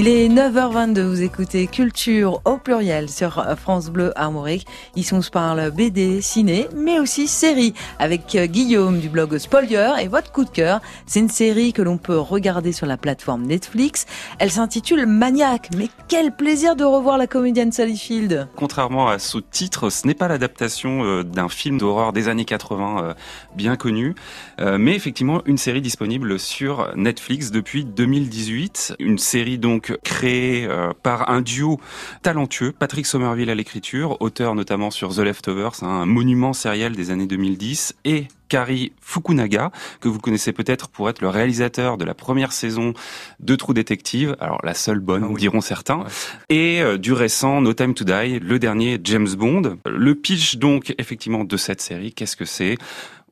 Il est 9h22, vous écoutez Culture au pluriel sur France Bleu Armorique. Ici on se parle BD, ciné, mais aussi série avec euh, Guillaume du blog Spoiler et votre coup de cœur. C'est une série que l'on peut regarder sur la plateforme Netflix. Elle s'intitule Maniac. Mais quel plaisir de revoir la comédienne Sally Field. Contrairement à ce titre, ce n'est pas l'adaptation euh, d'un film d'horreur des années 80 euh, bien connu, mais effectivement une série disponible sur Netflix depuis 2018. Une série donc créé euh, par un duo talentueux, Patrick Somerville à l'écriture, auteur notamment sur The Leftovers, un monument sériel des années 2010, et Kari Fukunaga, que vous connaissez peut-être pour être le réalisateur de la première saison de True Detective, alors la seule bonne, ah diront certains, et euh, du récent No Time to Die, le dernier James Bond. Le pitch donc effectivement de cette série, qu'est-ce que c'est?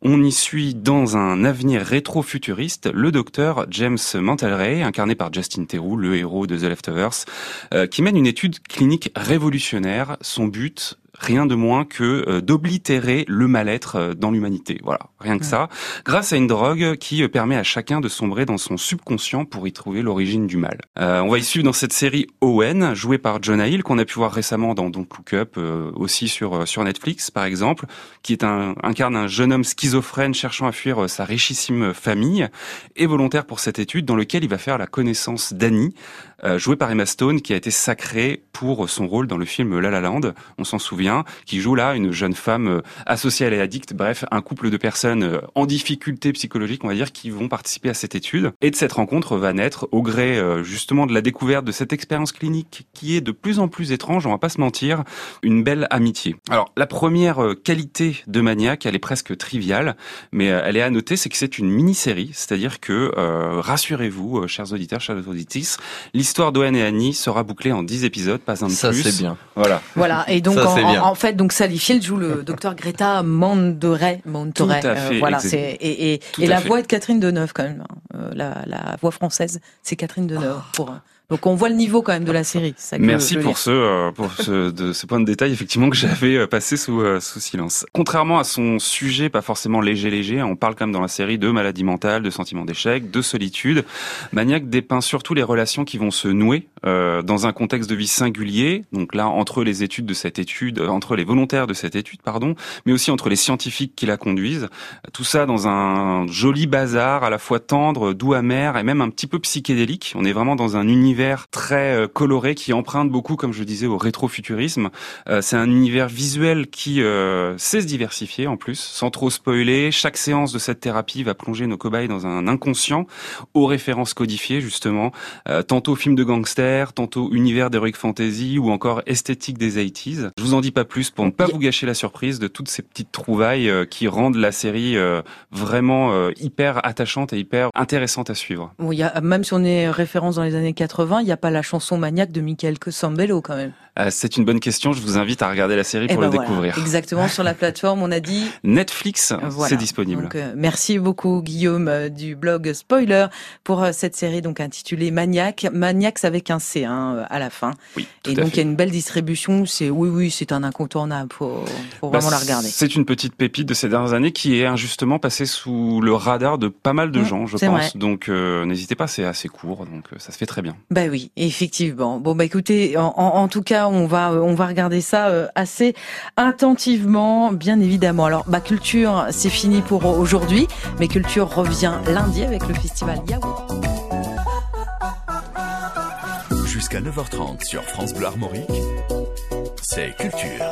On y suit dans un avenir rétro-futuriste le docteur James Mantelray, incarné par Justin Theroux, le héros de The Leftovers, euh, qui mène une étude clinique révolutionnaire. Son but, rien de moins que euh, d'oblitérer le mal-être euh, dans l'humanité. Voilà, rien que ça, grâce à une drogue qui euh, permet à chacun de sombrer dans son subconscient pour y trouver l'origine du mal. on va y suivre dans cette série Owen, jouée par Jonah Hill, qu'on a pu voir récemment dans Don't Look Up, aussi sur sur Netflix par exemple, qui est un incarne un jeune homme schizophrène cherchant à fuir sa richissime famille et volontaire pour cette étude, dans lequel il va faire la connaissance d'Annie, jouée par Emma Stone, qui a été sacrée pour son rôle dans le film La La Land. On s'en souvient qui joue là une jeune femme euh, associée à l'addict, bref, un couple de personnes euh, en difficulté psychologique, on va dire, qui vont participer à cette étude. Et de cette rencontre va naître, au gré euh, justement de la découverte de cette expérience clinique qui est de plus en plus étrange, on va pas se mentir, une belle amitié. Alors, la première qualité de Maniac, elle est presque triviale, mais elle est à noter, c'est que c'est une mini-série, c'est-à-dire que, rassurez-vous, chers auditeurs, chers auditrices, l'histoire d'Owen et Annie sera bouclée en 10 épisodes, pas un de plus. Ça, c'est bien. Voilà. Voilà. Et donc, en, en fait, donc Sally Field joue le docteur Greta. Tout à fait. Euh, voilà, c'est et, et, et la voix est de Catherine Deneuve quand même. Euh, la, la voix française, c'est Catherine Deneuve pour donc on voit le niveau quand même de la série. Merci pour ce euh, pour ce de ce point de détail effectivement que j'avais euh, passé sous euh, sous silence. Contrairement à son sujet pas forcément léger léger, on parle quand même dans la série de maladie mentale, de sentiment d'échec, de solitude. Maniac dépeint surtout les relations qui vont se nouer euh, dans un contexte de vie singulier. Donc là entre les études de cette étude, entre les volontaires de cette étude pardon, mais aussi entre les scientifiques qui la conduisent. Tout ça dans un joli bazar à la fois tendre, doux amer et même un petit peu psychédélique. On est vraiment dans un univers très euh, coloré qui emprunte beaucoup, comme je disais, au rétrofuturisme. Euh, c'est un univers visuel qui euh, sait se diversifier en plus, sans trop spoiler. Chaque séance de cette thérapie va plonger nos cobayes dans un inconscient aux références codifiées justement, tantôt film de gangsters, tantôt univers d'heroic fantasy ou encore esthétique des 80s. Je vous en dis pas plus pour ne pas vous gâcher la surprise de toutes ces petites trouvailles qui rendent la série vraiment hyper attachante et hyper intéressante à suivre. Oui, même si on est référence dans les années 80, il n'y a pas la chanson maniaque de Michael Sambello quand même. Euh, c'est une bonne question. Je vous invite à regarder la série pour eh le ben découvrir. Exactement sur la plateforme, on a dit Netflix. C'est disponible. Donc, euh, merci beaucoup Guillaume euh, du blog Spoiler pour cette série donc intitulée Maniac. Maniac avec un C hein, à la fin. Oui, Et donc il y a une belle distribution. C'est oui oui, c'est un incontournable. Faut, faut bah, vraiment la regarder. C'est une petite pépite de ces dernières années qui est injustement passée sous le radar de pas mal de mmh, gens, je pense. Donc n'hésitez pas, c'est assez court, donc ça se fait très bien. Bah oui, effectivement. Bon bah écoutez, en, en tout cas on va on va regarder ça euh, assez attentivement, bien évidemment. Alors, ma culture, c'est fini pour aujourd'hui, mais culture revient lundi avec le festival Yahoo. Jusqu'à 9h30 sur France Bleu Armorique, c'est culture.